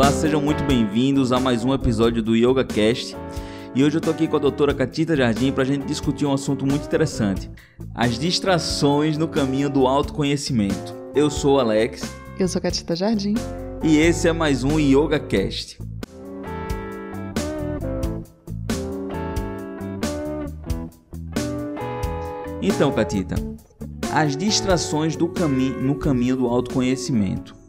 Olá, sejam muito bem-vindos a mais um episódio do Yoga Cast. E hoje eu tô aqui com a doutora Catita Jardim para a gente discutir um assunto muito interessante: as distrações no caminho do autoconhecimento. Eu sou o Alex. Eu sou Catita Jardim. E esse é mais um Yoga Cast. Então, Catita, as distrações do cami no caminho do autoconhecimento.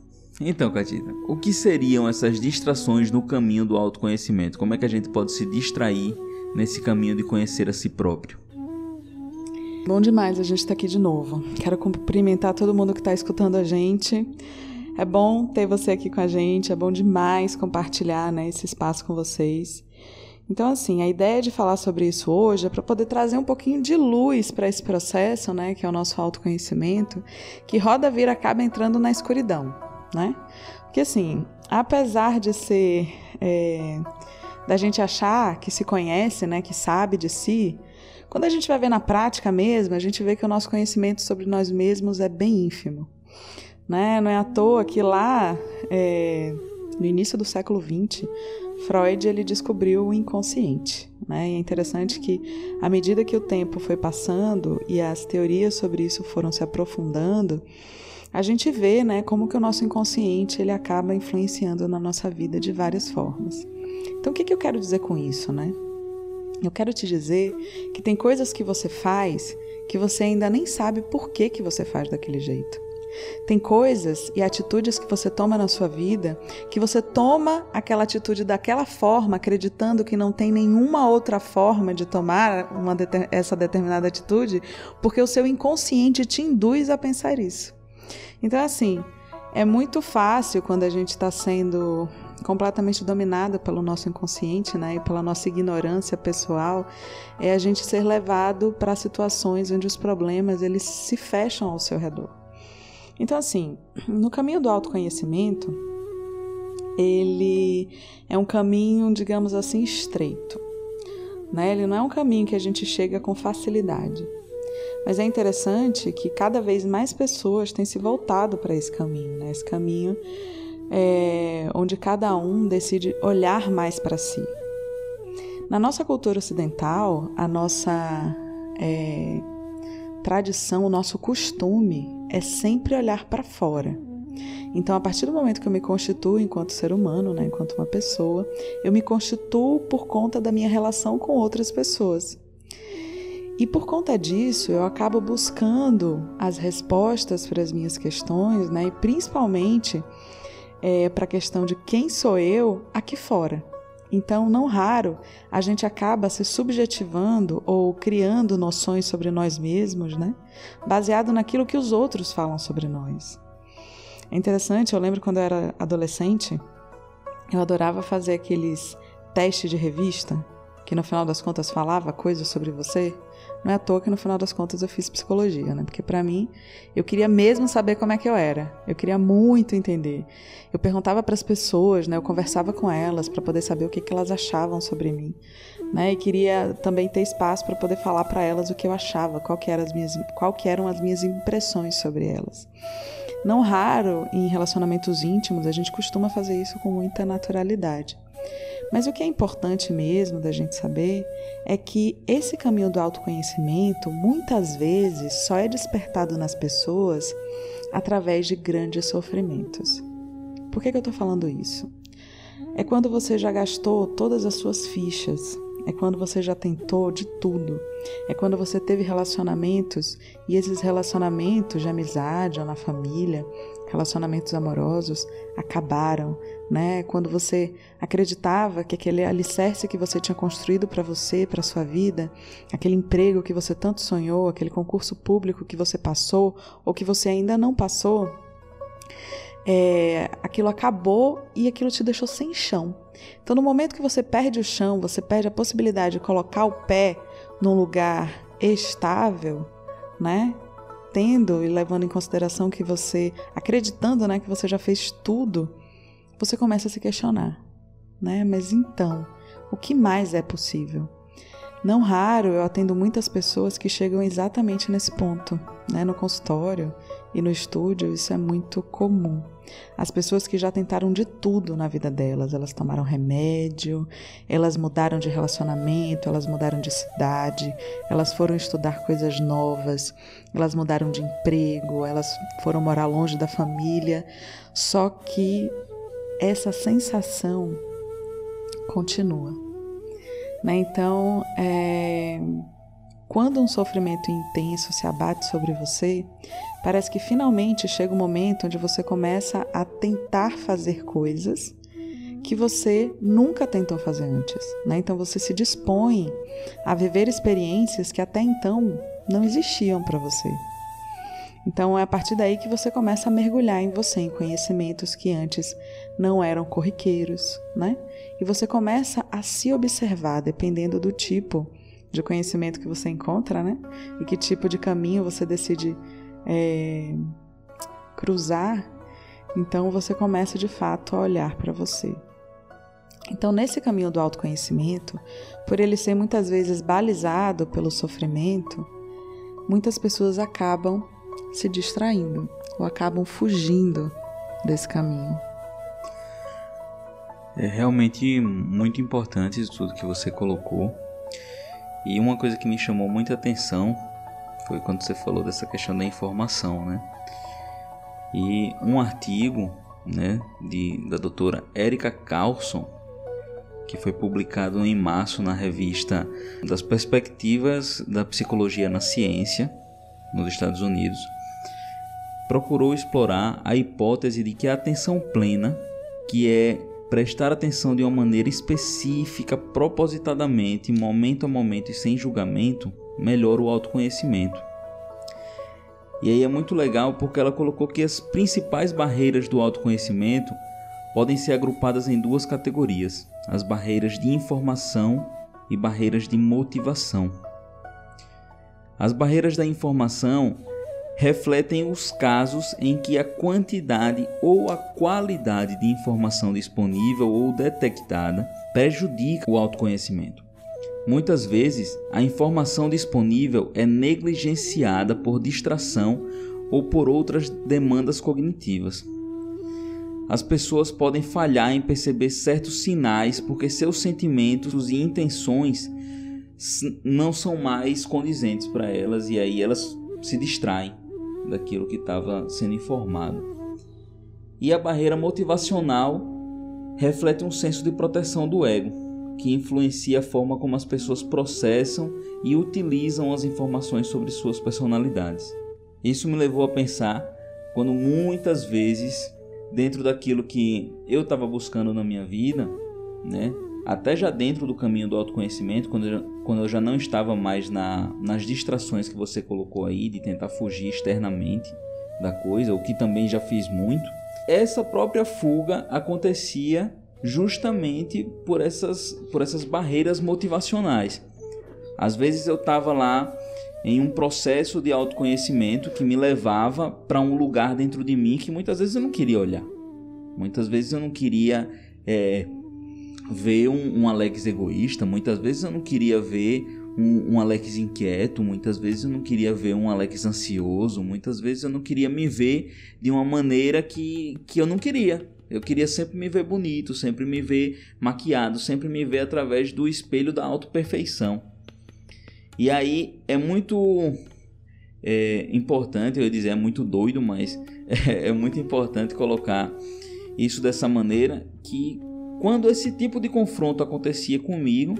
Então, Catita, o que seriam essas distrações no caminho do autoconhecimento? Como é que a gente pode se distrair nesse caminho de conhecer a si próprio? Bom demais a gente estar tá aqui de novo. Quero cumprimentar todo mundo que está escutando a gente. É bom ter você aqui com a gente, é bom demais compartilhar né, esse espaço com vocês. Então, assim, a ideia de falar sobre isso hoje é para poder trazer um pouquinho de luz para esse processo, né, que é o nosso autoconhecimento, que roda vira acaba entrando na escuridão, né? Porque, assim, apesar de ser. É, da gente achar que se conhece, né, que sabe de si, quando a gente vai ver na prática mesmo, a gente vê que o nosso conhecimento sobre nós mesmos é bem ínfimo. Né? Não é à toa que lá, é, no início do século XX, Freud ele descobriu o inconsciente. Né? E é interessante que, à medida que o tempo foi passando e as teorias sobre isso foram se aprofundando, a gente vê né, como que o nosso inconsciente ele acaba influenciando na nossa vida de várias formas. Então, o que, que eu quero dizer com isso? Né? Eu quero te dizer que tem coisas que você faz que você ainda nem sabe por que, que você faz daquele jeito. Tem coisas e atitudes que você toma na sua vida que você toma aquela atitude daquela forma, acreditando que não tem nenhuma outra forma de tomar uma, essa determinada atitude, porque o seu inconsciente te induz a pensar isso. Então, assim, é muito fácil quando a gente está sendo completamente dominado pelo nosso inconsciente, né, e pela nossa ignorância pessoal, é a gente ser levado para situações onde os problemas eles se fecham ao seu redor. Então, assim, no caminho do autoconhecimento, ele é um caminho, digamos assim, estreito. Né? Ele não é um caminho que a gente chega com facilidade. Mas é interessante que cada vez mais pessoas têm se voltado para esse caminho, né? esse caminho é, onde cada um decide olhar mais para si. Na nossa cultura ocidental, a nossa é, tradição, o nosso costume é sempre olhar para fora. Então, a partir do momento que eu me constituo enquanto ser humano, né, enquanto uma pessoa, eu me constituo por conta da minha relação com outras pessoas. E por conta disso, eu acabo buscando as respostas para as minhas questões, né, e principalmente é, para a questão de quem sou eu aqui fora. Então, não raro, a gente acaba se subjetivando ou criando noções sobre nós mesmos, né? Baseado naquilo que os outros falam sobre nós. É interessante, eu lembro quando eu era adolescente, eu adorava fazer aqueles testes de revista, que no final das contas falava coisas sobre você. Não é à toa que no final das contas eu fiz psicologia, né? Porque para mim, eu queria mesmo saber como é que eu era. Eu queria muito entender. Eu perguntava para as pessoas, né? Eu conversava com elas para poder saber o que, que elas achavam sobre mim, né? E queria também ter espaço para poder falar para elas o que eu achava, qual que eram as minhas, qual que eram as minhas impressões sobre elas. Não raro em relacionamentos íntimos a gente costuma fazer isso com muita naturalidade. Mas o que é importante mesmo da gente saber é que esse caminho do autoconhecimento muitas vezes só é despertado nas pessoas através de grandes sofrimentos. Por que, que eu estou falando isso? É quando você já gastou todas as suas fichas, é quando você já tentou de tudo, é quando você teve relacionamentos e esses relacionamentos de amizade ou na família relacionamentos amorosos acabaram, né? Quando você acreditava que aquele alicerce que você tinha construído para você, para sua vida, aquele emprego que você tanto sonhou, aquele concurso público que você passou ou que você ainda não passou, é, aquilo acabou e aquilo te deixou sem chão. Então, no momento que você perde o chão, você perde a possibilidade de colocar o pé num lugar estável, né? Tendo e levando em consideração que você, acreditando, né, que você já fez tudo, você começa a se questionar, né? Mas então, o que mais é possível? Não raro eu atendo muitas pessoas que chegam exatamente nesse ponto, né? No consultório e no estúdio, isso é muito comum. As pessoas que já tentaram de tudo na vida delas, elas tomaram remédio, elas mudaram de relacionamento, elas mudaram de cidade, elas foram estudar coisas novas, elas mudaram de emprego, elas foram morar longe da família, só que essa sensação continua. Né? Então, é... quando um sofrimento intenso se abate sobre você, parece que finalmente chega o um momento onde você começa a tentar fazer coisas que você nunca tentou fazer antes. Né? Então, você se dispõe a viver experiências que até então não existiam para você. Então é a partir daí que você começa a mergulhar em você, em conhecimentos que antes não eram corriqueiros, né? E você começa a se observar dependendo do tipo de conhecimento que você encontra, né? E que tipo de caminho você decide é, cruzar. Então você começa de fato a olhar para você. Então, nesse caminho do autoconhecimento, por ele ser muitas vezes balizado pelo sofrimento, muitas pessoas acabam se distraindo ou acabam fugindo desse caminho. É realmente muito importante isso tudo que você colocou. E uma coisa que me chamou muita atenção foi quando você falou dessa questão da informação, né? E um artigo, né, de, da doutora Erika Carlson, que foi publicado em março na revista das Perspectivas da Psicologia na Ciência, nos Estados Unidos, procurou explorar a hipótese de que a atenção plena, que é prestar atenção de uma maneira específica, propositadamente, momento a momento e sem julgamento, melhora o autoconhecimento. E aí é muito legal porque ela colocou que as principais barreiras do autoconhecimento podem ser agrupadas em duas categorias: as barreiras de informação e barreiras de motivação. As barreiras da informação refletem os casos em que a quantidade ou a qualidade de informação disponível ou detectada prejudica o autoconhecimento. Muitas vezes, a informação disponível é negligenciada por distração ou por outras demandas cognitivas. As pessoas podem falhar em perceber certos sinais porque seus sentimentos e intenções não são mais condizentes para elas e aí elas se distraem daquilo que estava sendo informado. E a barreira motivacional reflete um senso de proteção do ego, que influencia a forma como as pessoas processam e utilizam as informações sobre suas personalidades. Isso me levou a pensar quando muitas vezes, dentro daquilo que eu estava buscando na minha vida, né, até já dentro do caminho do autoconhecimento, quando eu, quando eu já não estava mais na, nas distrações que você colocou aí, de tentar fugir externamente da coisa, o que também já fiz muito, essa própria fuga acontecia justamente por essas, por essas barreiras motivacionais. Às vezes eu estava lá em um processo de autoconhecimento que me levava para um lugar dentro de mim que muitas vezes eu não queria olhar. Muitas vezes eu não queria é, ver um, um, Alex egoísta, muitas vezes eu não queria ver um, um, Alex inquieto, muitas vezes eu não queria ver um Alex ansioso, muitas vezes eu não queria me ver de uma maneira que, que eu não queria. Eu queria sempre me ver bonito, sempre me ver maquiado, sempre me ver através do espelho da autoperfeição. E aí é muito é, importante, eu ia dizer, é muito doido, mas é, é muito importante colocar isso dessa maneira que quando esse tipo de confronto acontecia comigo,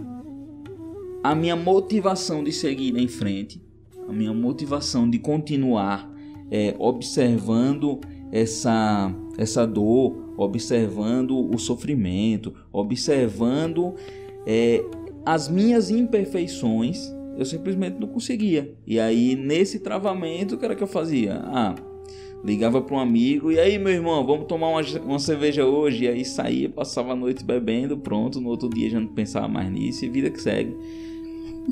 a minha motivação de seguir em frente, a minha motivação de continuar é, observando essa, essa dor, observando o sofrimento, observando é, as minhas imperfeições, eu simplesmente não conseguia. E aí, nesse travamento, o que era que eu fazia? Ah, Ligava para um amigo, e aí, meu irmão, vamos tomar uma, uma cerveja hoje? E aí saía, passava a noite bebendo, pronto, no outro dia já não pensava mais nisso, e vida que segue.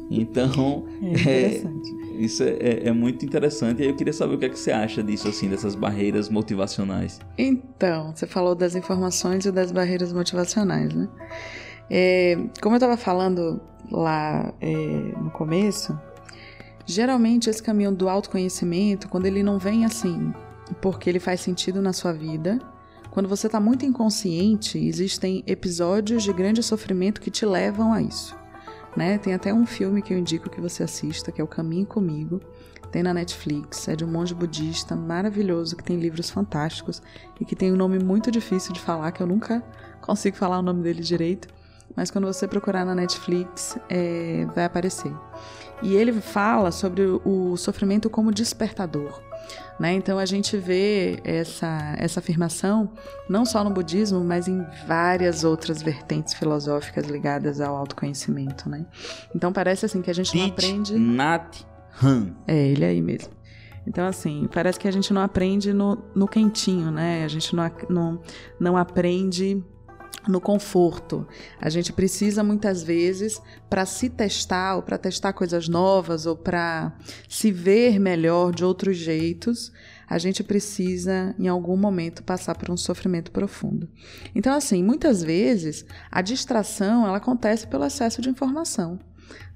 Então, é, é isso é, é, é, muito interessante. E eu queria saber o que é que você acha disso, assim, dessas barreiras motivacionais. Então, você falou das informações e das barreiras motivacionais, né? É, como eu estava falando lá é, no começo, geralmente esse caminho do autoconhecimento, quando ele não vem assim, porque ele faz sentido na sua vida, quando você está muito inconsciente, existem episódios de grande sofrimento que te levam a isso. Né? Tem até um filme que eu indico que você assista, que é O Caminho Comigo. Tem na Netflix, é de um monge budista maravilhoso que tem livros fantásticos e que tem um nome muito difícil de falar, que eu nunca consigo falar o nome dele direito, mas quando você procurar na Netflix é, vai aparecer. E ele fala sobre o sofrimento como despertador. Né? Então a gente vê essa, essa afirmação não só no budismo, mas em várias outras vertentes filosóficas ligadas ao autoconhecimento. Né? Então parece assim que a gente não aprende. Nat Han. É, ele aí mesmo. Então, assim, parece que a gente não aprende no, no quentinho, né? A gente não, não, não aprende no conforto. A gente precisa muitas vezes para se testar ou para testar coisas novas ou para se ver melhor de outros jeitos, a gente precisa em algum momento passar por um sofrimento profundo. Então assim, muitas vezes a distração ela acontece pelo excesso de informação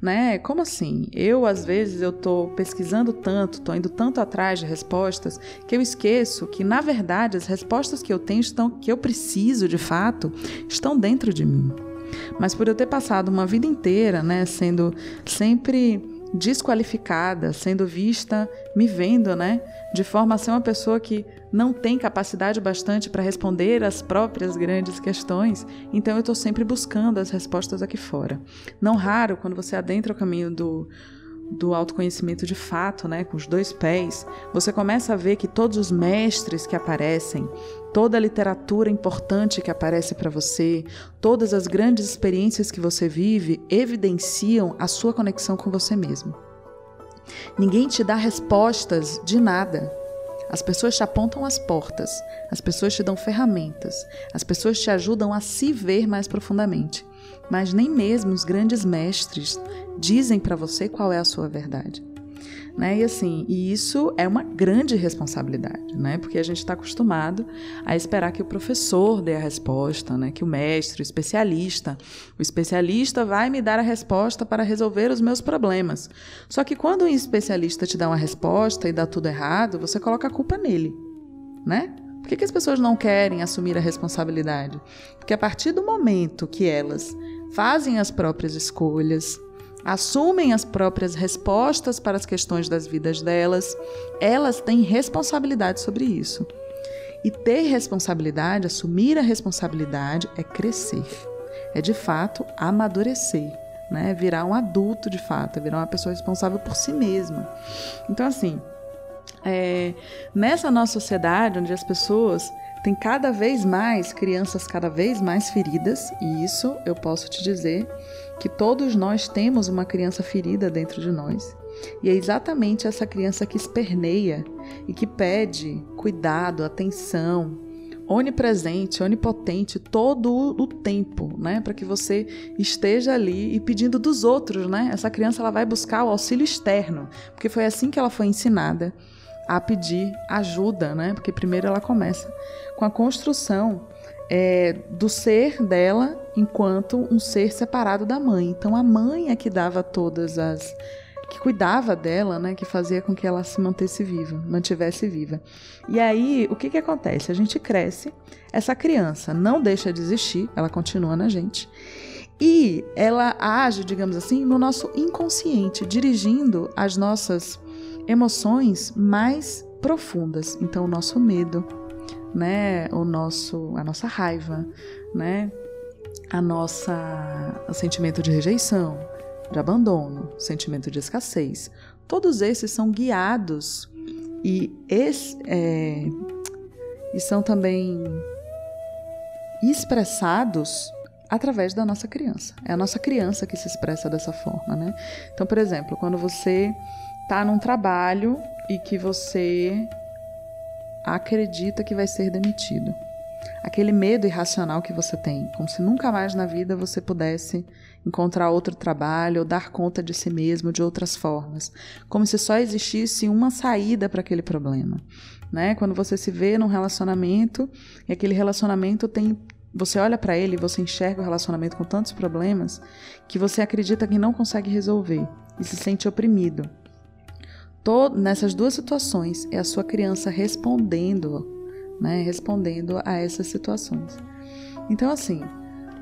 né? Como assim? Eu às vezes eu tô pesquisando tanto, tô indo tanto atrás de respostas que eu esqueço que na verdade as respostas que eu tenho estão que eu preciso de fato estão dentro de mim. Mas por eu ter passado uma vida inteira, né, sendo sempre desqualificada, sendo vista, me vendo, né, de forma a ser uma pessoa que não tem capacidade bastante para responder às próprias grandes questões, então eu estou sempre buscando as respostas aqui fora. Não raro, quando você adentra o caminho do do autoconhecimento de fato, né, com os dois pés, você começa a ver que todos os mestres que aparecem, toda a literatura importante que aparece para você, todas as grandes experiências que você vive evidenciam a sua conexão com você mesmo. Ninguém te dá respostas de nada. As pessoas te apontam as portas, as pessoas te dão ferramentas, as pessoas te ajudam a se ver mais profundamente. Mas nem mesmo os grandes mestres dizem para você qual é a sua verdade. Né? E assim, e isso é uma grande responsabilidade, né? Porque a gente está acostumado a esperar que o professor dê a resposta, né? Que o mestre, o especialista, o especialista vai me dar a resposta para resolver os meus problemas. Só que quando um especialista te dá uma resposta e dá tudo errado, você coloca a culpa nele, né? Por que, que as pessoas não querem assumir a responsabilidade? Porque a partir do momento que elas fazem as próprias escolhas, assumem as próprias respostas para as questões das vidas delas, elas têm responsabilidade sobre isso. E ter responsabilidade, assumir a responsabilidade, é crescer. É de fato amadurecer, né? Virar um adulto de fato, é virar uma pessoa responsável por si mesma. Então, assim, é, nessa nossa sociedade onde as pessoas têm cada vez mais crianças cada vez mais feridas, e isso eu posso te dizer que todos nós temos uma criança ferida dentro de nós. E é exatamente essa criança que esperneia e que pede cuidado, atenção, onipresente, onipotente todo o tempo, né, para que você esteja ali e pedindo dos outros, né? Essa criança ela vai buscar o auxílio externo, porque foi assim que ela foi ensinada a pedir ajuda, né? Porque primeiro ela começa com a construção é, do ser dela enquanto um ser separado da mãe. Então a mãe é que dava todas as que cuidava dela, né, que fazia com que ela se mantesse viva, mantivesse viva. E aí, o que que acontece? A gente cresce, essa criança não deixa de existir, ela continua na gente. E ela age, digamos assim, no nosso inconsciente, dirigindo as nossas emoções mais profundas. Então, o nosso medo, né, o nosso, a nossa raiva, né, a nossa o sentimento de rejeição, de abandono, sentimento de escassez. Todos esses são guiados e, es, é, e são também expressados através da nossa criança. É a nossa criança que se expressa dessa forma, né? Então, por exemplo, quando você está num trabalho e que você acredita que vai ser demitido. Aquele medo irracional que você tem, como se nunca mais na vida você pudesse encontrar outro trabalho ou dar conta de si mesmo de outras formas, como se só existisse uma saída para aquele problema, né? Quando você se vê num relacionamento e aquele relacionamento tem você olha para ele e você enxerga o relacionamento com tantos problemas que você acredita que não consegue resolver e se sente oprimido. Todo, nessas duas situações é a sua criança respondendo, né, respondendo a essas situações. Então, assim,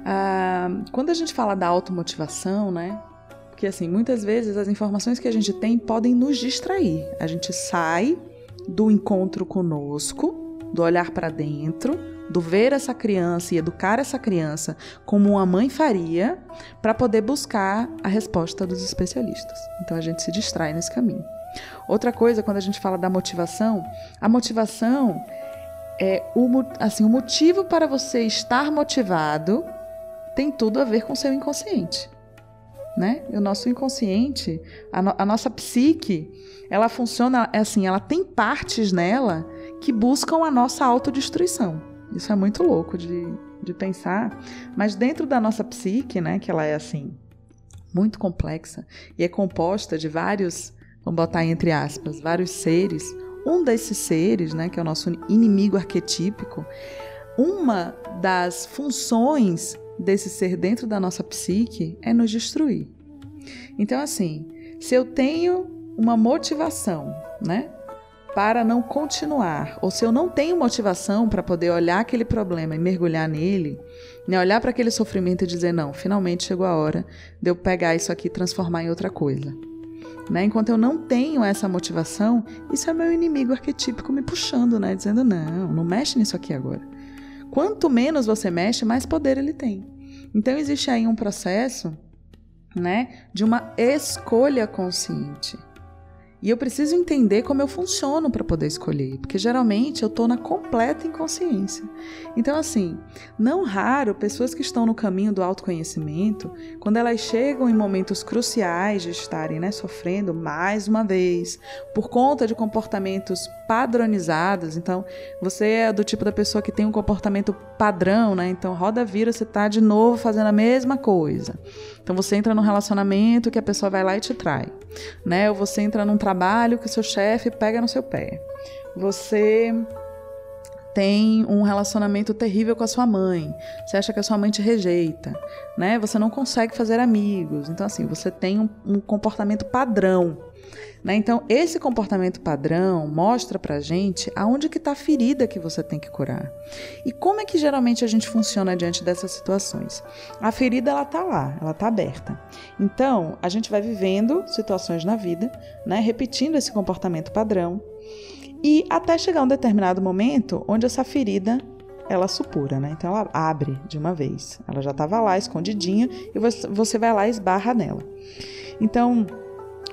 a, quando a gente fala da automotivação, né, porque assim, muitas vezes as informações que a gente tem podem nos distrair. A gente sai do encontro conosco, do olhar para dentro, do ver essa criança e educar essa criança como uma mãe faria, para poder buscar a resposta dos especialistas. Então a gente se distrai nesse caminho. Outra coisa, quando a gente fala da motivação, a motivação é o, assim, o motivo para você estar motivado tem tudo a ver com o seu inconsciente. Né? O nosso inconsciente, a, no, a nossa psique, ela funciona assim, ela tem partes nela que buscam a nossa autodestruição. Isso é muito louco de, de pensar, mas dentro da nossa psique, né, que ela é assim, muito complexa e é composta de vários vamos botar entre aspas, vários seres. Um desses seres, né, que é o nosso inimigo arquetípico, uma das funções desse ser dentro da nossa psique é nos destruir. Então, assim, se eu tenho uma motivação, né, para não continuar, ou se eu não tenho motivação para poder olhar aquele problema e mergulhar nele, né, olhar para aquele sofrimento e dizer: não, finalmente chegou a hora de eu pegar isso aqui e transformar em outra coisa. Né? Enquanto eu não tenho essa motivação, isso é meu inimigo arquetípico me puxando, né? dizendo: não, não mexe nisso aqui agora. Quanto menos você mexe, mais poder ele tem. Então existe aí um processo né, de uma escolha consciente. E eu preciso entender como eu funciono para poder escolher, porque geralmente eu estou na completa inconsciência. Então, assim, não raro, pessoas que estão no caminho do autoconhecimento, quando elas chegam em momentos cruciais de estarem né, sofrendo mais uma vez, por conta de comportamentos padronizados, então você é do tipo da pessoa que tem um comportamento padrão, né? Então, roda vira, você está de novo fazendo a mesma coisa. Então, você entra num relacionamento que a pessoa vai lá e te trai, né? Ou você entra num trabalho que o seu chefe pega no seu pé. Você tem um relacionamento terrível com a sua mãe. Você acha que a sua mãe te rejeita, né? Você não consegue fazer amigos. Então assim, você tem um, um comportamento padrão. Né? Então, esse comportamento padrão mostra pra gente aonde que está a ferida que você tem que curar. E como é que geralmente a gente funciona diante dessas situações? A ferida, ela tá lá, ela tá aberta. Então, a gente vai vivendo situações na vida, né? repetindo esse comportamento padrão, e até chegar um determinado momento onde essa ferida ela supura, né? Então ela abre de uma vez. Ela já estava lá escondidinha e você vai lá e esbarra nela. Então,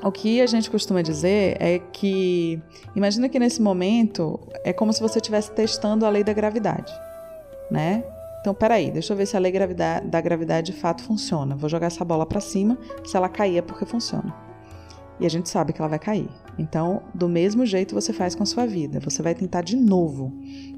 o que a gente costuma dizer é que imagina que nesse momento é como se você estivesse testando a lei da gravidade, né? Então, peraí, deixa eu ver se a lei da gravidade de fato funciona. Vou jogar essa bola para cima, se ela cair é porque funciona. E a gente sabe que ela vai cair. Então, do mesmo jeito você faz com a sua vida. Você vai tentar de novo,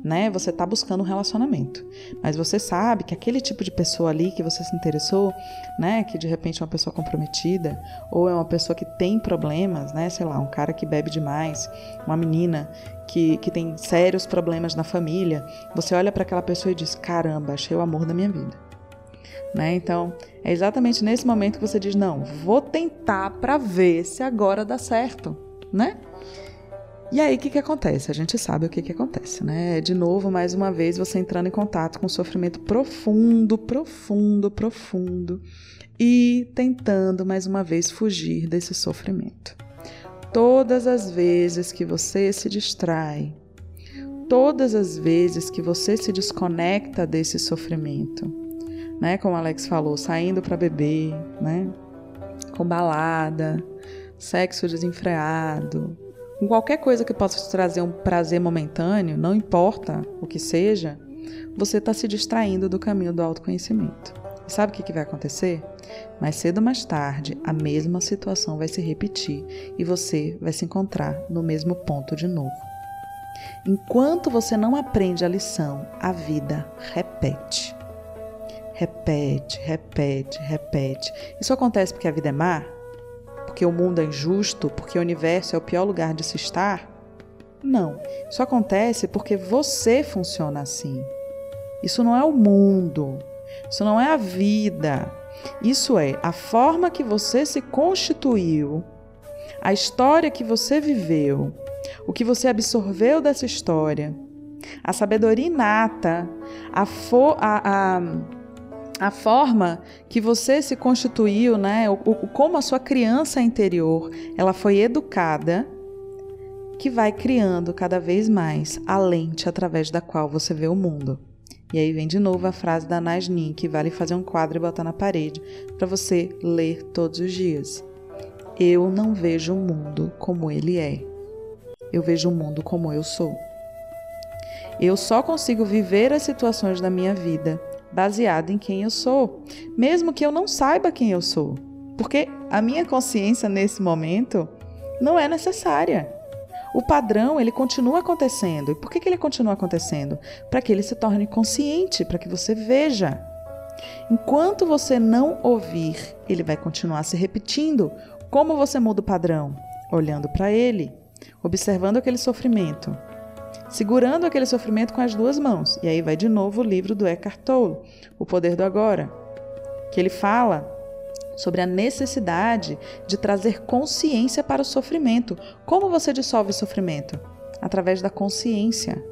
né? Você está buscando um relacionamento. Mas você sabe que aquele tipo de pessoa ali que você se interessou, né? Que de repente é uma pessoa comprometida, ou é uma pessoa que tem problemas, né? Sei lá, um cara que bebe demais, uma menina que, que tem sérios problemas na família. Você olha para aquela pessoa e diz: caramba, achei o amor da minha vida. Né? Então, é exatamente nesse momento que você diz: não, vou tentar para ver se agora dá certo né? E aí, o que, que acontece? A gente sabe o que, que acontece, né? De novo, mais uma vez, você entrando em contato com um sofrimento profundo, profundo, profundo e tentando, mais uma vez, fugir desse sofrimento. Todas as vezes que você se distrai, todas as vezes que você se desconecta desse sofrimento, né? Como Alex falou, saindo para beber, né? Com balada, sexo desenfreado, com qualquer coisa que possa te trazer um prazer momentâneo, não importa o que seja, você está se distraindo do caminho do autoconhecimento. E sabe o que, que vai acontecer? Mais cedo ou mais tarde, a mesma situação vai se repetir e você vai se encontrar no mesmo ponto de novo. Enquanto você não aprende a lição, a vida repete. Repete, repete, repete. Isso acontece porque a vida é má? porque o mundo é injusto, porque o universo é o pior lugar de se estar? Não. Isso acontece porque você funciona assim. Isso não é o mundo. Isso não é a vida. Isso é a forma que você se constituiu, a história que você viveu, o que você absorveu dessa história, a sabedoria inata, a, a, a, a forma que você se constituiu, né? O, o, como a sua criança interior ela foi educada, que vai criando cada vez mais a lente através da qual você vê o mundo. E aí vem de novo a frase da Najnin, que vale fazer um quadro e botar na parede para você ler todos os dias. Eu não vejo o mundo como ele é. Eu vejo o mundo como eu sou. Eu só consigo viver as situações da minha vida baseado em quem eu sou, mesmo que eu não saiba quem eu sou, porque a minha consciência nesse momento não é necessária. O padrão, ele continua acontecendo. E por que, que ele continua acontecendo? Para que ele se torne consciente, para que você veja. Enquanto você não ouvir, ele vai continuar se repetindo. Como você muda o padrão? Olhando para ele, observando aquele sofrimento, segurando aquele sofrimento com as duas mãos. E aí vai de novo o livro do Eckhart Tolle, O Poder do Agora, que ele fala sobre a necessidade de trazer consciência para o sofrimento. Como você dissolve o sofrimento? Através da consciência.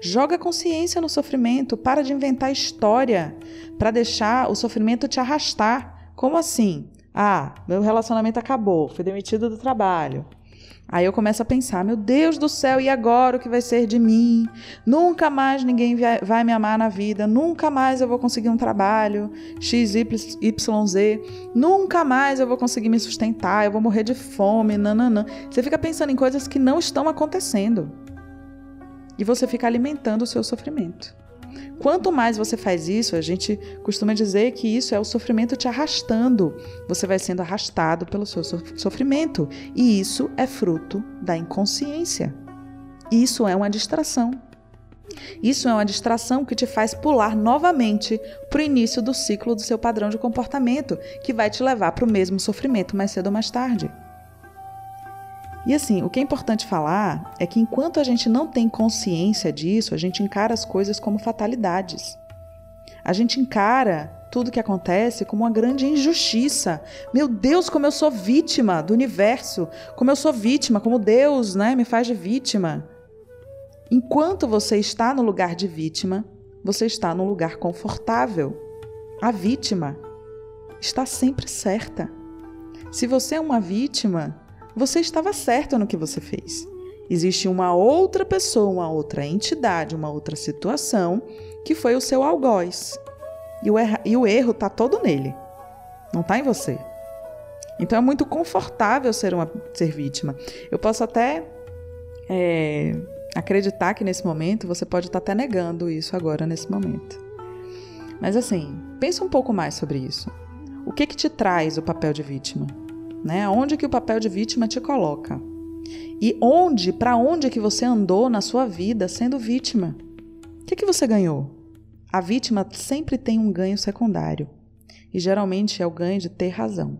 Joga consciência no sofrimento, para de inventar história para deixar o sofrimento te arrastar. Como assim? Ah, meu relacionamento acabou, fui demitido do trabalho. Aí eu começo a pensar: meu Deus do céu, e agora o que vai ser de mim? Nunca mais ninguém vai me amar na vida, nunca mais eu vou conseguir um trabalho XYZ, nunca mais eu vou conseguir me sustentar, eu vou morrer de fome, nananã. Você fica pensando em coisas que não estão acontecendo. E você fica alimentando o seu sofrimento. Quanto mais você faz isso, a gente costuma dizer que isso é o sofrimento te arrastando. Você vai sendo arrastado pelo seu sofrimento. E isso é fruto da inconsciência. Isso é uma distração. Isso é uma distração que te faz pular novamente para o início do ciclo do seu padrão de comportamento, que vai te levar para o mesmo sofrimento mais cedo ou mais tarde. E assim, o que é importante falar é que enquanto a gente não tem consciência disso, a gente encara as coisas como fatalidades. A gente encara tudo que acontece como uma grande injustiça. Meu Deus, como eu sou vítima do universo, como eu sou vítima, como Deus, né, me faz de vítima. Enquanto você está no lugar de vítima, você está num lugar confortável. A vítima está sempre certa. Se você é uma vítima, você estava certo no que você fez. Existe uma outra pessoa, uma outra entidade, uma outra situação que foi o seu algoz. E o, erra, e o erro está todo nele, não está em você. Então é muito confortável ser uma ser vítima. Eu posso até é, acreditar que nesse momento você pode estar tá até negando isso agora nesse momento. Mas assim, pensa um pouco mais sobre isso. O que que te traz o papel de vítima? Né? Onde que o papel de vítima te coloca? E onde, para onde que você andou na sua vida sendo vítima? O que que você ganhou? A vítima sempre tem um ganho secundário, e geralmente é o ganho de ter razão.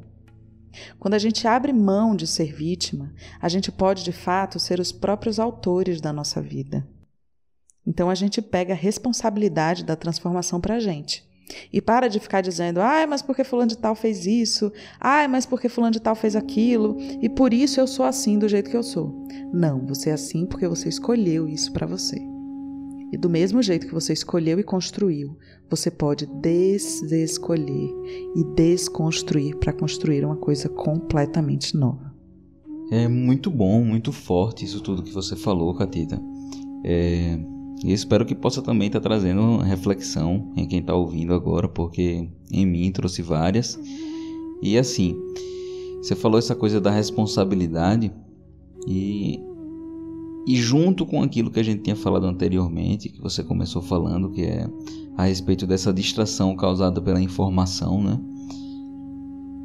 Quando a gente abre mão de ser vítima, a gente pode de fato ser os próprios autores da nossa vida. Então a gente pega a responsabilidade da transformação para a gente. E para de ficar dizendo, ai, mas porque fulano de tal fez isso, ai, mas porque fulano de tal fez aquilo, e por isso eu sou assim do jeito que eu sou. Não, você é assim porque você escolheu isso para você. E do mesmo jeito que você escolheu e construiu, você pode desescolher e desconstruir para construir uma coisa completamente nova. É muito bom, muito forte isso tudo que você falou, Catita. É, e espero que possa também estar tá trazendo reflexão em quem está ouvindo agora, porque em mim trouxe várias. E assim, você falou essa coisa da responsabilidade e e junto com aquilo que a gente tinha falado anteriormente, que você começou falando, que é a respeito dessa distração causada pela informação, né?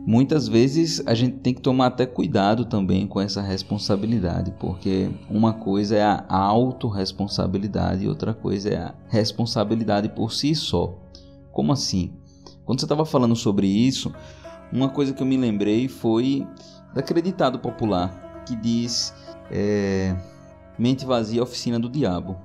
Muitas vezes a gente tem que tomar até cuidado também com essa responsabilidade, porque uma coisa é a autorresponsabilidade e outra coisa é a responsabilidade por si só. Como assim? Quando você estava falando sobre isso, uma coisa que eu me lembrei foi daquele ditado popular que diz é, mente vazia, oficina do diabo.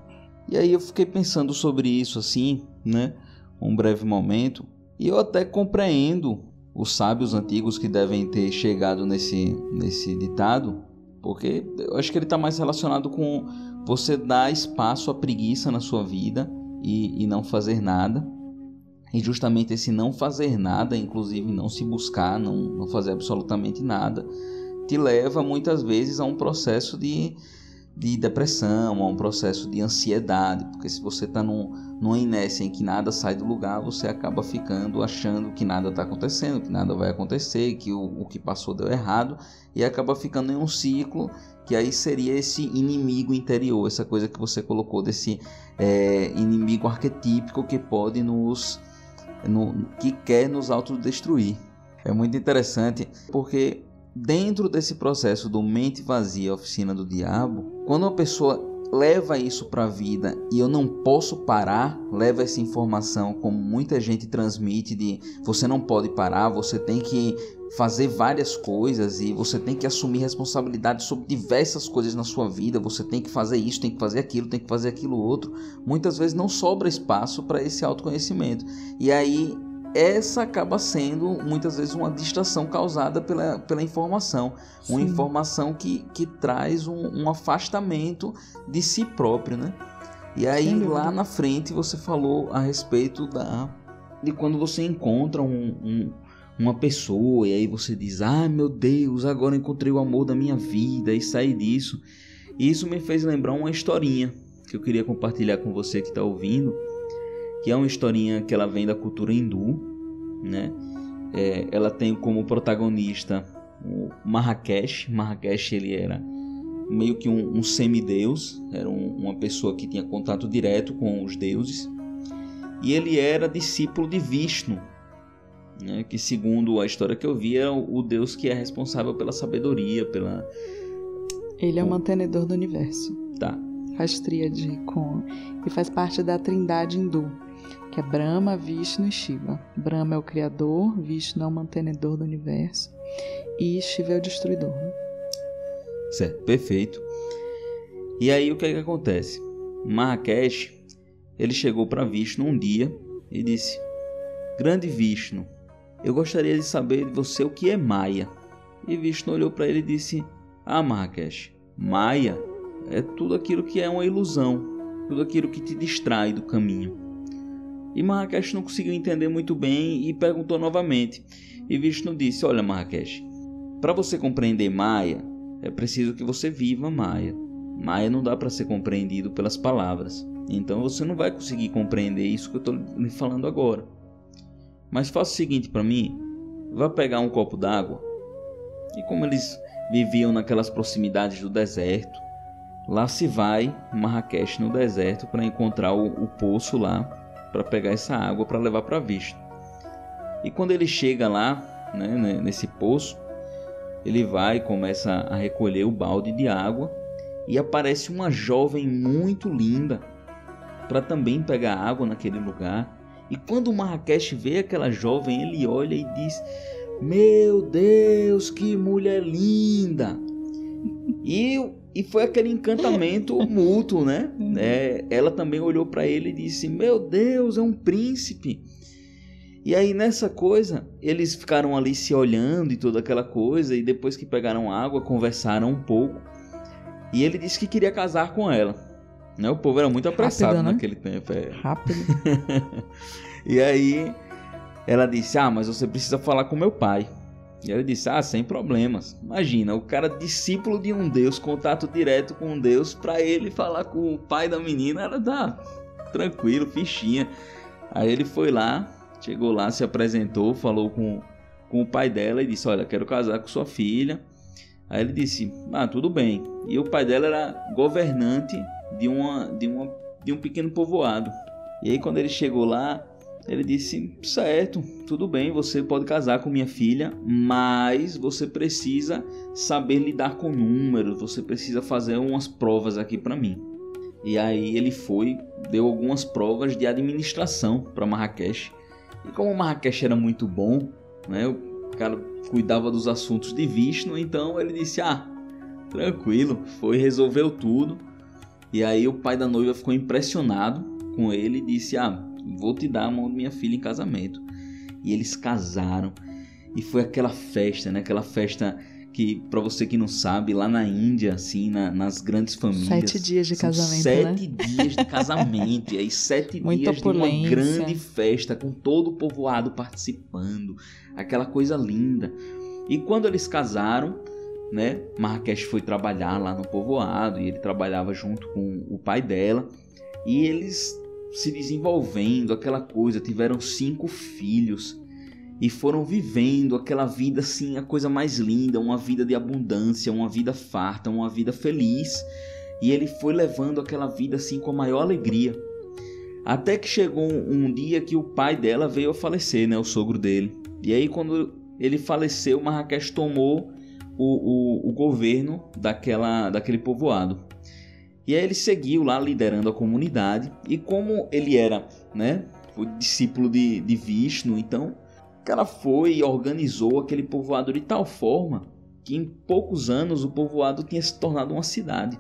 E aí eu fiquei pensando sobre isso assim, né? Um breve momento. E eu até compreendo os sábios antigos que devem ter chegado nesse, nesse ditado, porque eu acho que ele está mais relacionado com você dar espaço à preguiça na sua vida e, e não fazer nada. E justamente esse não fazer nada, inclusive não se buscar, não, não fazer absolutamente nada, te leva muitas vezes a um processo de, de depressão, a um processo de ansiedade, porque se você está num, numa inércia em que nada sai do lugar, você acaba ficando achando que nada está acontecendo, que nada vai acontecer, que o, o que passou deu errado, e acaba ficando em um ciclo que aí seria esse inimigo interior, essa coisa que você colocou desse é, inimigo arquetípico que pode nos no, que quer nos autodestruir. É muito interessante porque dentro desse processo do mente vazia, oficina do diabo, quando uma pessoa leva isso para a vida e eu não posso parar, leva essa informação como muita gente transmite de você não pode parar, você tem que fazer várias coisas e você tem que assumir responsabilidade sobre diversas coisas na sua vida, você tem que fazer isso, tem que fazer aquilo, tem que fazer aquilo outro. Muitas vezes não sobra espaço para esse autoconhecimento. E aí essa acaba sendo muitas vezes uma distração causada pela, pela informação, Sim. uma informação que, que traz um, um, afastamento de si próprio, né? E aí lá na frente você falou a respeito da de quando você encontra um, um, uma pessoa e aí você diz, ah meu Deus, agora encontrei o amor da minha vida e saí disso. E isso me fez lembrar uma historinha que eu queria compartilhar com você que está ouvindo que é uma historinha que ela vem da cultura hindu, né? É, ela tem como protagonista o Marrakech. Marrakech ele era meio que um, um semideus, era um, uma pessoa que tinha contato direto com os deuses. E ele era discípulo de Vishnu, né? que segundo a história que eu vi é o, o deus que é responsável pela sabedoria, pela... Ele é o mantenedor do universo. Tá. Faz tríade com... e faz parte da trindade hindu que é Brahma, Vishnu e Shiva. Brahma é o criador, Vishnu é o mantenedor do universo e Shiva é o destruidor. Né? Certo, perfeito. E aí o que, é que acontece? Marrakech, ele chegou para Vishnu um dia e disse: Grande Vishnu, eu gostaria de saber de você o que é Maya. E Vishnu olhou para ele e disse: Ah, Marrakech, Maya é tudo aquilo que é uma ilusão, tudo aquilo que te distrai do caminho. E Marrakech não conseguiu entender muito bem e perguntou novamente. E Vishnu disse: Olha, Marrakech, para você compreender Maya, é preciso que você viva Maya. Maya não dá para ser compreendido pelas palavras. Então você não vai conseguir compreender isso que eu estou lhe falando agora. Mas faça o seguinte para mim: vá pegar um copo d'água. E como eles viviam naquelas proximidades do deserto, lá se vai Marrakech no deserto para encontrar o, o poço lá para pegar essa água para levar para Vishnu. E quando ele chega lá, né, nesse poço, ele vai e começa a recolher o balde de água e aparece uma jovem muito linda para também pegar água naquele lugar. E quando o Marrakech vê aquela jovem, ele olha e diz: Meu Deus, que mulher linda! E e foi aquele encantamento mútuo, né? Uhum. É, ela também olhou para ele e disse: Meu Deus, é um príncipe. E aí nessa coisa, eles ficaram ali se olhando e toda aquela coisa, e depois que pegaram água, conversaram um pouco. E ele disse que queria casar com ela. Né? O povo era muito apressado Rápido, né? naquele tempo. É. Rápido. e aí ela disse: Ah, mas você precisa falar com meu pai. E ele disse: Ah, sem problemas. Imagina, o cara discípulo de um Deus, contato direto com um Deus, para ele falar com o pai da menina, era tá tranquilo, fichinha. Aí ele foi lá, chegou lá, se apresentou, falou com, com o pai dela e disse: Olha, quero casar com sua filha. Aí ele disse: Ah, tudo bem. E o pai dela era governante de, uma, de, uma, de um pequeno povoado. E aí, quando ele chegou lá, ele disse: Certo, tudo bem, você pode casar com minha filha, mas você precisa saber lidar com números, você precisa fazer umas provas aqui para mim. E aí ele foi, deu algumas provas de administração para Marrakech. E como Marrakech era muito bom, né, o cara cuidava dos assuntos de Vishnu, então ele disse: Ah, tranquilo, foi, resolveu tudo. E aí o pai da noiva ficou impressionado com ele e disse: Ah, vou te dar a mão de minha filha em casamento. E eles casaram. E foi aquela festa, né? Aquela festa que, para você que não sabe, lá na Índia, assim, na, nas grandes famílias. Sete dias de casamento. Sete né? dias de casamento. e aí, sete Muita dias opulência. de uma grande festa, com todo o povoado participando. Aquela coisa linda. E quando eles casaram, né? Marrakech foi trabalhar lá no povoado e ele trabalhava junto com o pai dela. E eles se desenvolvendo, aquela coisa, tiveram cinco filhos e foram vivendo aquela vida assim, a coisa mais linda, uma vida de abundância, uma vida farta, uma vida feliz. E ele foi levando aquela vida assim com a maior alegria. Até que chegou um, dia que o pai dela veio a falecer, né, o sogro dele. E aí quando ele faleceu, Marrakech tomou o, o, o governo daquela, daquele povoado. E aí ele seguiu lá liderando a comunidade. E como ele era, né, discípulo de, de Vishnu, então o cara foi e organizou aquele povoado de tal forma que em poucos anos o povoado tinha se tornado uma cidade.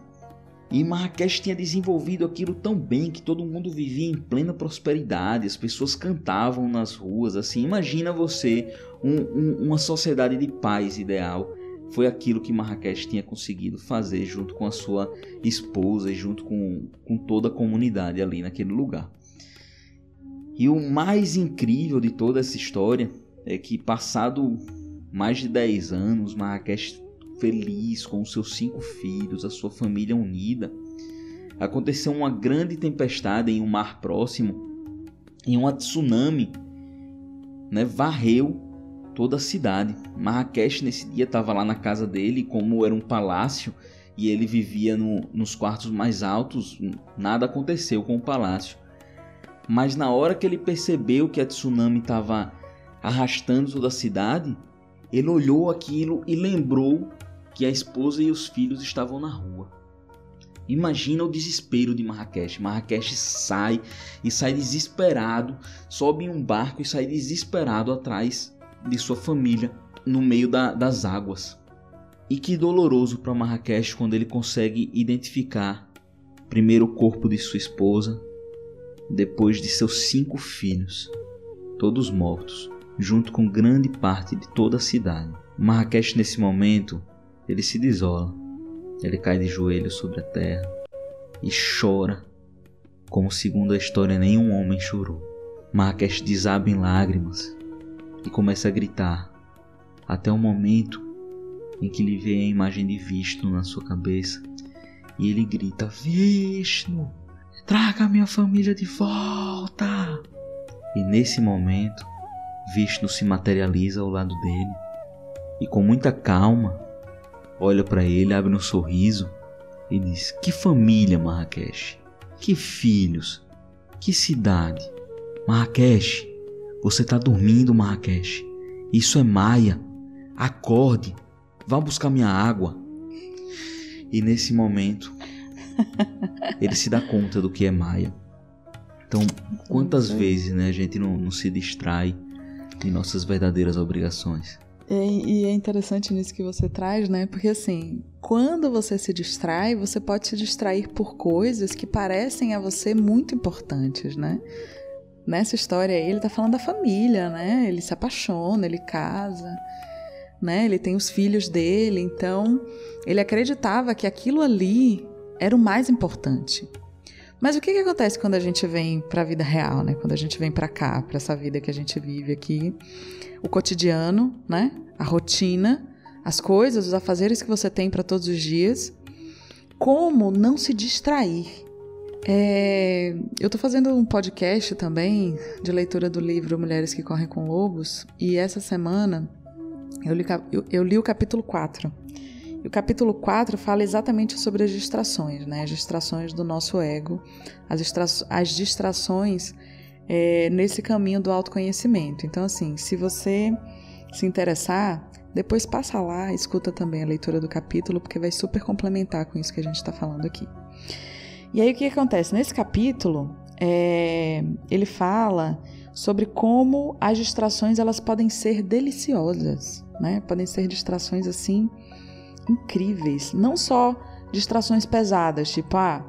E Marrakech tinha desenvolvido aquilo tão bem que todo mundo vivia em plena prosperidade, as pessoas cantavam nas ruas, assim. Imagina você um, um, uma sociedade de paz ideal. Foi aquilo que Marrakech tinha conseguido fazer junto com a sua esposa e junto com, com toda a comunidade ali naquele lugar. E o mais incrível de toda essa história é que, passado mais de 10 anos, Marrakech feliz com os seus cinco filhos, a sua família unida, aconteceu uma grande tempestade em um mar próximo e uma tsunami né, varreu toda a cidade. Marrakech nesse dia estava lá na casa dele, como era um palácio e ele vivia no, nos quartos mais altos, nada aconteceu com o palácio. Mas na hora que ele percebeu que a tsunami estava arrastando toda a cidade, ele olhou aquilo e lembrou que a esposa e os filhos estavam na rua. Imagina o desespero de Marrakech. Marrakech sai e sai desesperado, sobe em um barco e sai desesperado atrás de sua família no meio da, das águas. E que doloroso para Marrakech quando ele consegue identificar primeiro o corpo de sua esposa, depois de seus cinco filhos, todos mortos, junto com grande parte de toda a cidade. Marrakech nesse momento ele se desola. Ele cai de joelhos sobre a terra e chora, como segundo a história nenhum homem chorou. Marrakech desaba em lágrimas e começa a gritar, até o momento em que lhe vê a imagem de Vishnu na sua cabeça e ele grita: Vishnu, traga minha família de volta! E nesse momento, Vishnu se materializa ao lado dele e com muita calma olha para ele, abre um sorriso e diz: Que família, Marrakech! Que filhos! Que cidade! Marrakech, você está dormindo, Marrakech. Isso é Maia. Acorde, vá buscar minha água. E nesse momento, ele se dá conta do que é Maia. Então, quantas vezes né, a gente não, não se distrai de nossas verdadeiras obrigações? É, e é interessante nisso que você traz, né? Porque assim, quando você se distrai, você pode se distrair por coisas que parecem a você muito importantes, né? Nessa história aí, ele tá falando da família, né? Ele se apaixona, ele casa, né? Ele tem os filhos dele, então ele acreditava que aquilo ali era o mais importante. Mas o que, que acontece quando a gente vem para a vida real, né? Quando a gente vem para cá, para essa vida que a gente vive aqui, o cotidiano, né? A rotina, as coisas, os afazeres que você tem para todos os dias. Como não se distrair? É, eu estou fazendo um podcast também de leitura do livro Mulheres que Correm com Lobos e essa semana eu li, eu, eu li o capítulo 4. E o capítulo 4 fala exatamente sobre as distrações, né? As distrações do nosso ego, as, as distrações é, nesse caminho do autoconhecimento. Então, assim, se você se interessar, depois passa lá, escuta também a leitura do capítulo, porque vai super complementar com isso que a gente está falando aqui. E aí o que acontece? Nesse capítulo, é, ele fala sobre como as distrações elas podem ser deliciosas, né? Podem ser distrações assim incríveis, não só distrações pesadas, tipo ah,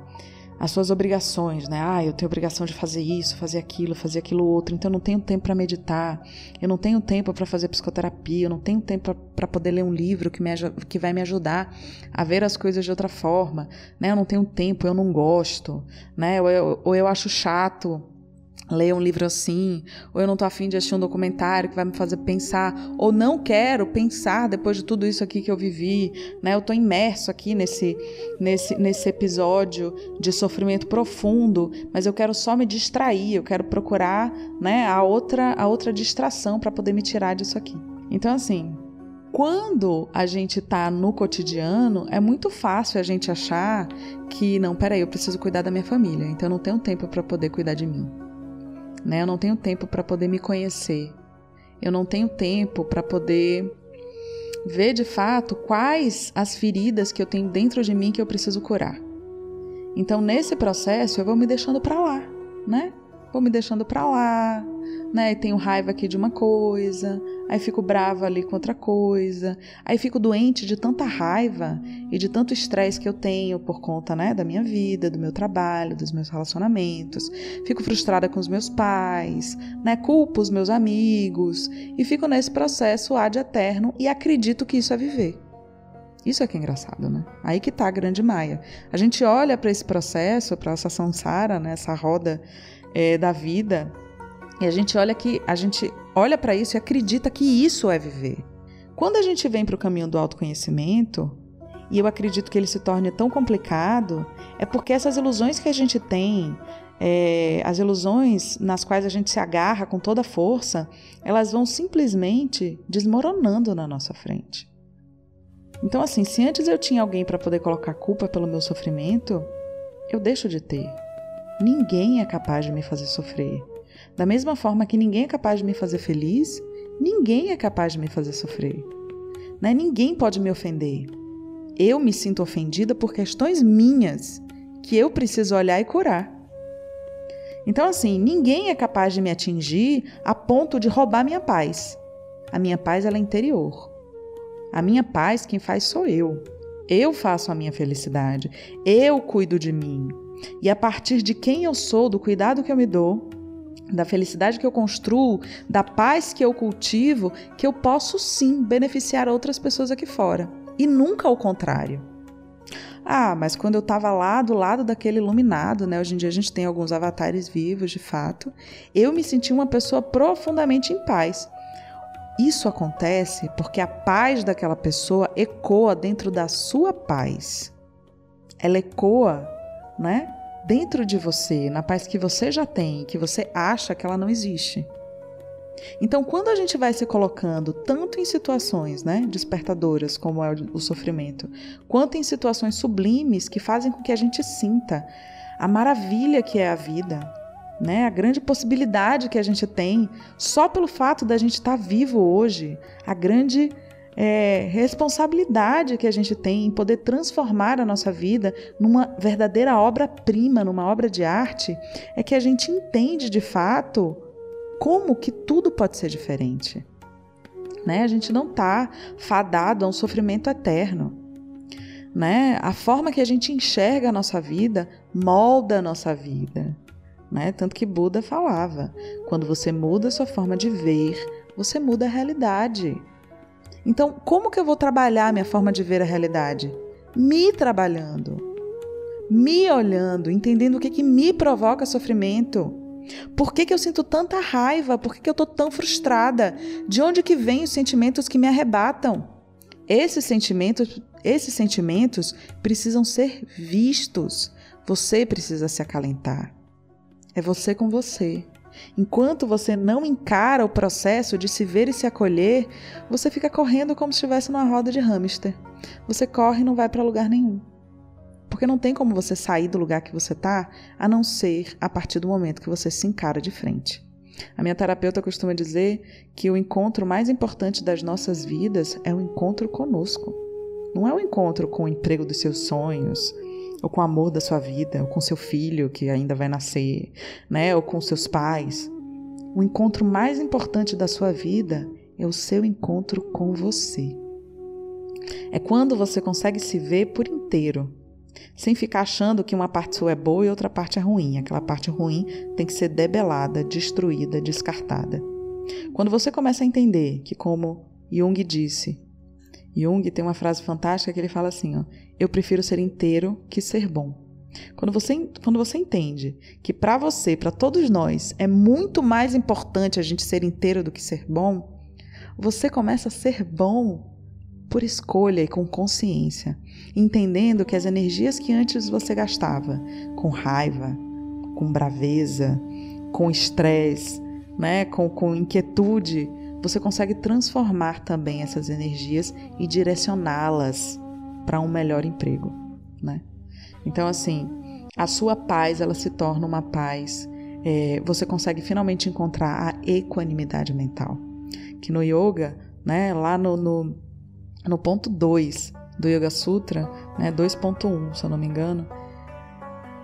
as suas obrigações, né? Ah, eu tenho obrigação de fazer isso, fazer aquilo, fazer aquilo outro, então eu não tenho tempo para meditar, eu não tenho tempo para fazer psicoterapia, eu não tenho tempo para poder ler um livro que, me, que vai me ajudar a ver as coisas de outra forma, né? Eu não tenho tempo, eu não gosto, né? Ou eu, ou eu acho chato ler um livro assim, ou eu não tô afim de assistir um documentário que vai me fazer pensar, ou não quero pensar depois de tudo isso aqui que eu vivi, né? Eu tô imerso aqui nesse nesse nesse episódio de sofrimento profundo, mas eu quero só me distrair, eu quero procurar, né, a outra a outra distração para poder me tirar disso aqui. Então assim, quando a gente está no cotidiano, é muito fácil a gente achar que, não, peraí, eu preciso cuidar da minha família, então eu não tenho tempo para poder cuidar de mim né? Eu não tenho tempo para poder me conhecer. Eu não tenho tempo para poder ver de fato quais as feridas que eu tenho dentro de mim que eu preciso curar. Então, nesse processo, eu vou me deixando para lá, né? Vou me deixando para lá, né? Tenho raiva aqui de uma coisa, aí fico brava ali com outra coisa, aí fico doente de tanta raiva e de tanto estresse que eu tenho por conta, né, da minha vida, do meu trabalho, dos meus relacionamentos. Fico frustrada com os meus pais, né? Culpo os meus amigos e fico nesse processo ad eterno e acredito que isso é viver. Isso é que é engraçado, né? Aí que tá a grande maia. A gente olha para esse processo, para essa samsara, né? essa roda é, da vida, e a gente olha que a gente olha para isso e acredita que isso é viver. Quando a gente vem para o caminho do autoconhecimento, e eu acredito que ele se torne tão complicado, é porque essas ilusões que a gente tem, é, as ilusões nas quais a gente se agarra com toda força, elas vão simplesmente desmoronando na nossa frente. Então, assim, se antes eu tinha alguém para poder colocar culpa pelo meu sofrimento, eu deixo de ter. Ninguém é capaz de me fazer sofrer. Da mesma forma que ninguém é capaz de me fazer feliz, ninguém é capaz de me fazer sofrer. Né? Ninguém pode me ofender. Eu me sinto ofendida por questões minhas que eu preciso olhar e curar. Então, assim, ninguém é capaz de me atingir a ponto de roubar minha paz. A minha paz ela é interior. A minha paz quem faz sou eu. Eu faço a minha felicidade. Eu cuido de mim. E a partir de quem eu sou, do cuidado que eu me dou, da felicidade que eu construo, da paz que eu cultivo, que eu posso sim beneficiar outras pessoas aqui fora. E nunca ao contrário. Ah, mas quando eu estava lá do lado daquele iluminado, né? Hoje em dia a gente tem alguns avatares vivos, de fato. Eu me senti uma pessoa profundamente em paz. Isso acontece porque a paz daquela pessoa ecoa dentro da sua paz. Ela ecoa, né? Dentro de você, na paz que você já tem, que você acha que ela não existe. Então, quando a gente vai se colocando tanto em situações né, despertadoras, como é o sofrimento, quanto em situações sublimes que fazem com que a gente sinta a maravilha que é a vida, né, a grande possibilidade que a gente tem só pelo fato da gente estar vivo hoje, a grande é, responsabilidade que a gente tem em poder transformar a nossa vida numa verdadeira obra-prima, numa obra de arte, é que a gente entende de fato como que tudo pode ser diferente. Né? A gente não está fadado a um sofrimento eterno. Né? A forma que a gente enxerga a nossa vida molda a nossa vida. Né? Tanto que Buda falava: quando você muda a sua forma de ver, você muda a realidade. Então, como que eu vou trabalhar minha forma de ver a realidade? Me trabalhando, me olhando, entendendo o que, que me provoca sofrimento. Por que, que eu sinto tanta raiva? Por que, que eu estou tão frustrada? De onde que vêm os sentimentos que me arrebatam? Esses sentimentos, esses sentimentos precisam ser vistos. Você precisa se acalentar. É você com você. Enquanto você não encara o processo de se ver e se acolher, você fica correndo como se estivesse numa roda de hamster. Você corre e não vai para lugar nenhum. Porque não tem como você sair do lugar que você está, a não ser a partir do momento que você se encara de frente. A minha terapeuta costuma dizer que o encontro mais importante das nossas vidas é o encontro conosco. Não é o encontro com o emprego dos seus sonhos, ou com o amor da sua vida, ou com seu filho que ainda vai nascer, né, ou com seus pais. O encontro mais importante da sua vida é o seu encontro com você. É quando você consegue se ver por inteiro, sem ficar achando que uma parte sua é boa e outra parte é ruim. Aquela parte ruim tem que ser debelada, destruída, descartada. Quando você começa a entender que, como Jung disse, Jung tem uma frase fantástica que ele fala assim: ó, Eu prefiro ser inteiro que ser bom. Quando você, quando você entende que para você, para todos nós, é muito mais importante a gente ser inteiro do que ser bom, você começa a ser bom por escolha e com consciência, entendendo que as energias que antes você gastava com raiva, com braveza, com estresse, né, com, com inquietude, você consegue transformar também essas energias e direcioná-las para um melhor emprego, né? Então, assim, a sua paz ela se torna uma paz. É, você consegue finalmente encontrar a equanimidade mental, que no yoga, né, lá no, no no ponto 2 do Yoga Sutra, né, 2.1, se eu não me engano,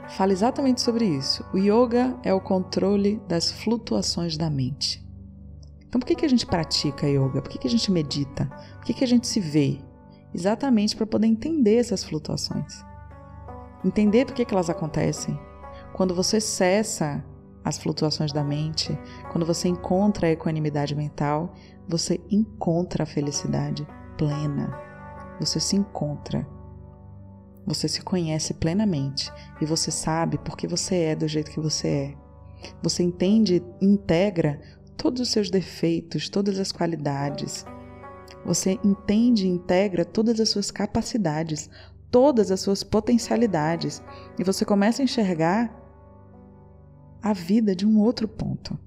fala exatamente sobre isso. O yoga é o controle das flutuações da mente. Então, por que, que a gente pratica yoga? Por que, que a gente medita? Por que, que a gente se vê? Exatamente para poder entender essas flutuações. Entender por que, que elas acontecem. Quando você cessa as flutuações da mente, quando você encontra a equanimidade mental, você encontra a felicidade plena. Você se encontra. Você se conhece plenamente e você sabe por que você é do jeito que você é. Você entende e integra todos os seus defeitos, todas as qualidades. Você entende e integra todas as suas capacidades, todas as suas potencialidades e você começa a enxergar a vida de um outro ponto.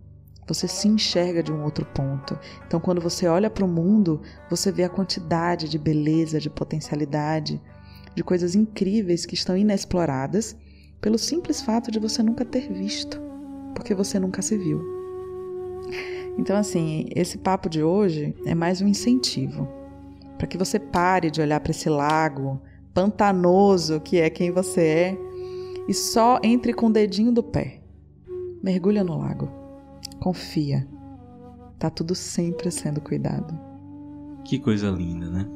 Você se enxerga de um outro ponto. Então, quando você olha para o mundo, você vê a quantidade de beleza, de potencialidade, de coisas incríveis que estão inexploradas pelo simples fato de você nunca ter visto, porque você nunca se viu. Então, assim, esse papo de hoje é mais um incentivo para que você pare de olhar para esse lago pantanoso que é quem você é e só entre com o dedinho do pé. Mergulha no lago. Confia. Tá tudo sempre sendo cuidado. Que coisa linda, né?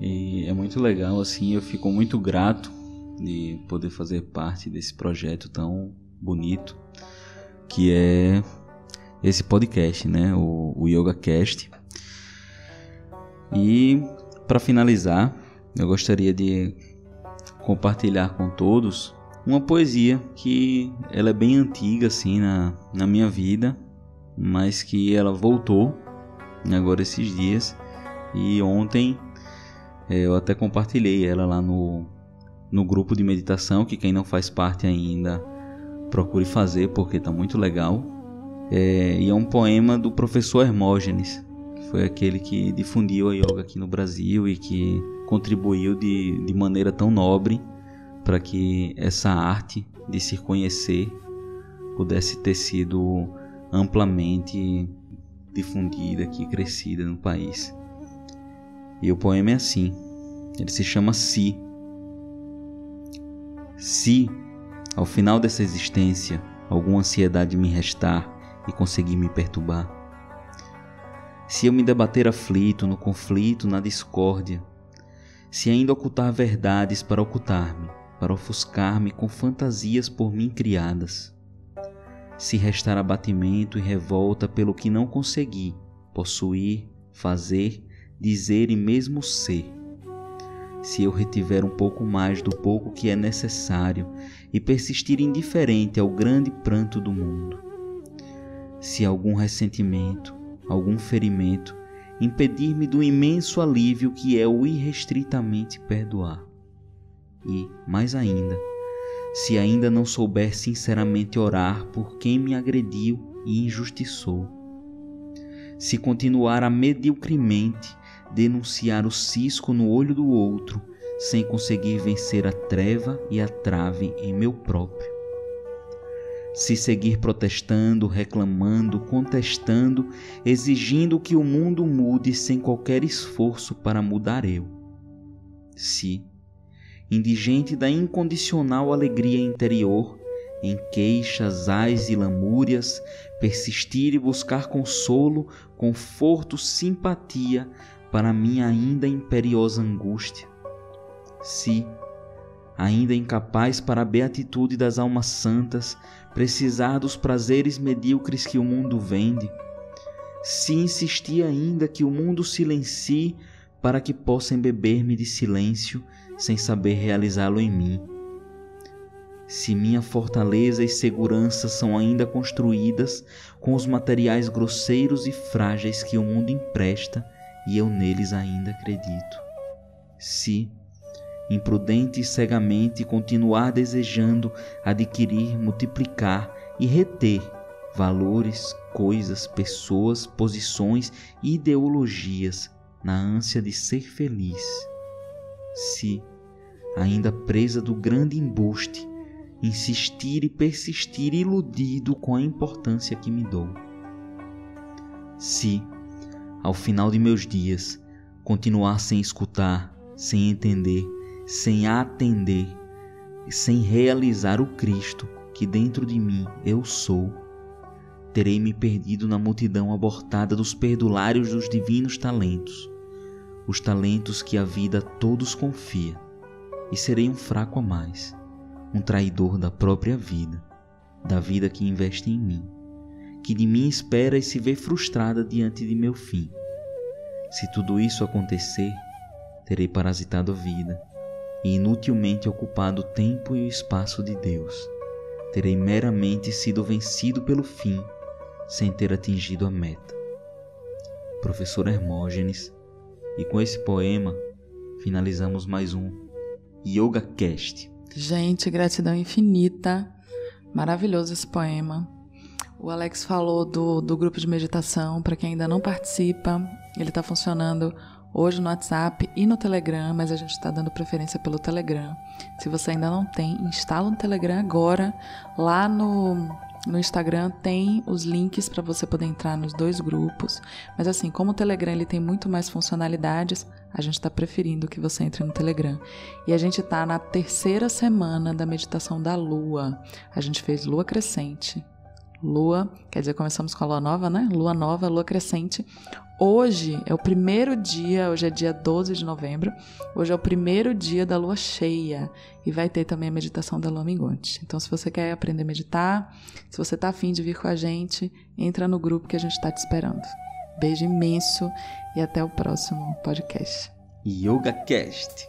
E é muito legal, assim, eu fico muito grato de poder fazer parte desse projeto tão bonito que é esse podcast, né? O, o Yoga Cast. E para finalizar, eu gostaria de compartilhar com todos uma poesia que ela é bem antiga assim na, na minha vida, mas que ela voltou agora esses dias e ontem é, eu até compartilhei ela lá no, no grupo de meditação que quem não faz parte ainda procure fazer porque está muito legal é, e é um poema do professor Hermógenes que foi aquele que difundiu a yoga aqui no Brasil e que contribuiu de, de maneira tão nobre para que essa arte de se conhecer pudesse ter sido amplamente difundida aqui, crescida no país. E o poema é assim, ele se chama Si. Se, ao final dessa existência, alguma ansiedade me restar e conseguir me perturbar, se eu me debater aflito no conflito, na discórdia, se ainda ocultar verdades para ocultar-me, para ofuscar-me com fantasias por mim criadas. Se restar abatimento e revolta pelo que não consegui possuir, fazer, dizer e mesmo ser. Se eu retiver um pouco mais do pouco que é necessário e persistir indiferente ao grande pranto do mundo. Se algum ressentimento, algum ferimento impedir-me do imenso alívio que é o irrestritamente perdoar e, mais ainda, se ainda não souber sinceramente orar por quem me agrediu e injustiçou, se continuar a mediocremente denunciar o cisco no olho do outro, sem conseguir vencer a treva e a trave em meu próprio. Se seguir protestando, reclamando, contestando, exigindo que o mundo mude sem qualquer esforço para mudar eu. Se, indigente da incondicional alegria interior, em queixas, ais e lamúrias, persistir e buscar consolo, conforto, simpatia para minha ainda imperiosa angústia. Se, ainda incapaz para a beatitude das almas santas, precisar dos prazeres medíocres que o mundo vende, se insistir ainda que o mundo silencie para que possa embeber-me de silêncio sem saber realizá-lo em mim. Se minha fortaleza e segurança são ainda construídas com os materiais grosseiros e frágeis que o mundo empresta e eu neles ainda acredito. Se, imprudente e cegamente, continuar desejando adquirir, multiplicar e reter valores, coisas, pessoas, posições e ideologias na ânsia de ser feliz. Se, ainda presa do grande embuste, insistir e persistir iludido com a importância que me dou. Se, ao final de meus dias, continuar sem escutar, sem entender, sem atender, sem realizar o Cristo que dentro de mim eu sou, terei me perdido na multidão abortada dos perdulários dos divinos talentos, os talentos que a vida a todos confia, e serei um fraco a mais, um traidor da própria vida, da vida que investe em mim, que de mim espera e se vê frustrada diante de meu fim. Se tudo isso acontecer, terei parasitado a vida e inutilmente ocupado o tempo e o espaço de Deus. Terei meramente sido vencido pelo fim, sem ter atingido a meta. Professor Hermógenes, e com esse poema finalizamos mais um Yoga Cast. Gente, gratidão infinita. Maravilhoso esse poema. O Alex falou do, do grupo de meditação. Para quem ainda não participa, ele está funcionando hoje no WhatsApp e no Telegram, mas a gente está dando preferência pelo Telegram. Se você ainda não tem, instala o Telegram agora. Lá no, no Instagram tem os links para você poder entrar nos dois grupos. Mas assim, como o Telegram ele tem muito mais funcionalidades, a gente está preferindo que você entre no Telegram. E a gente está na terceira semana da meditação da Lua. A gente fez Lua Crescente. Lua, quer dizer, começamos com a Lua Nova, né? Lua Nova, Lua Crescente. Hoje é o primeiro dia, hoje é dia 12 de novembro. Hoje é o primeiro dia da lua cheia e vai ter também a meditação da lua minguante. Então, se você quer aprender a meditar, se você está afim de vir com a gente, entra no grupo que a gente está te esperando. Beijo imenso e até o próximo podcast. YogaCast.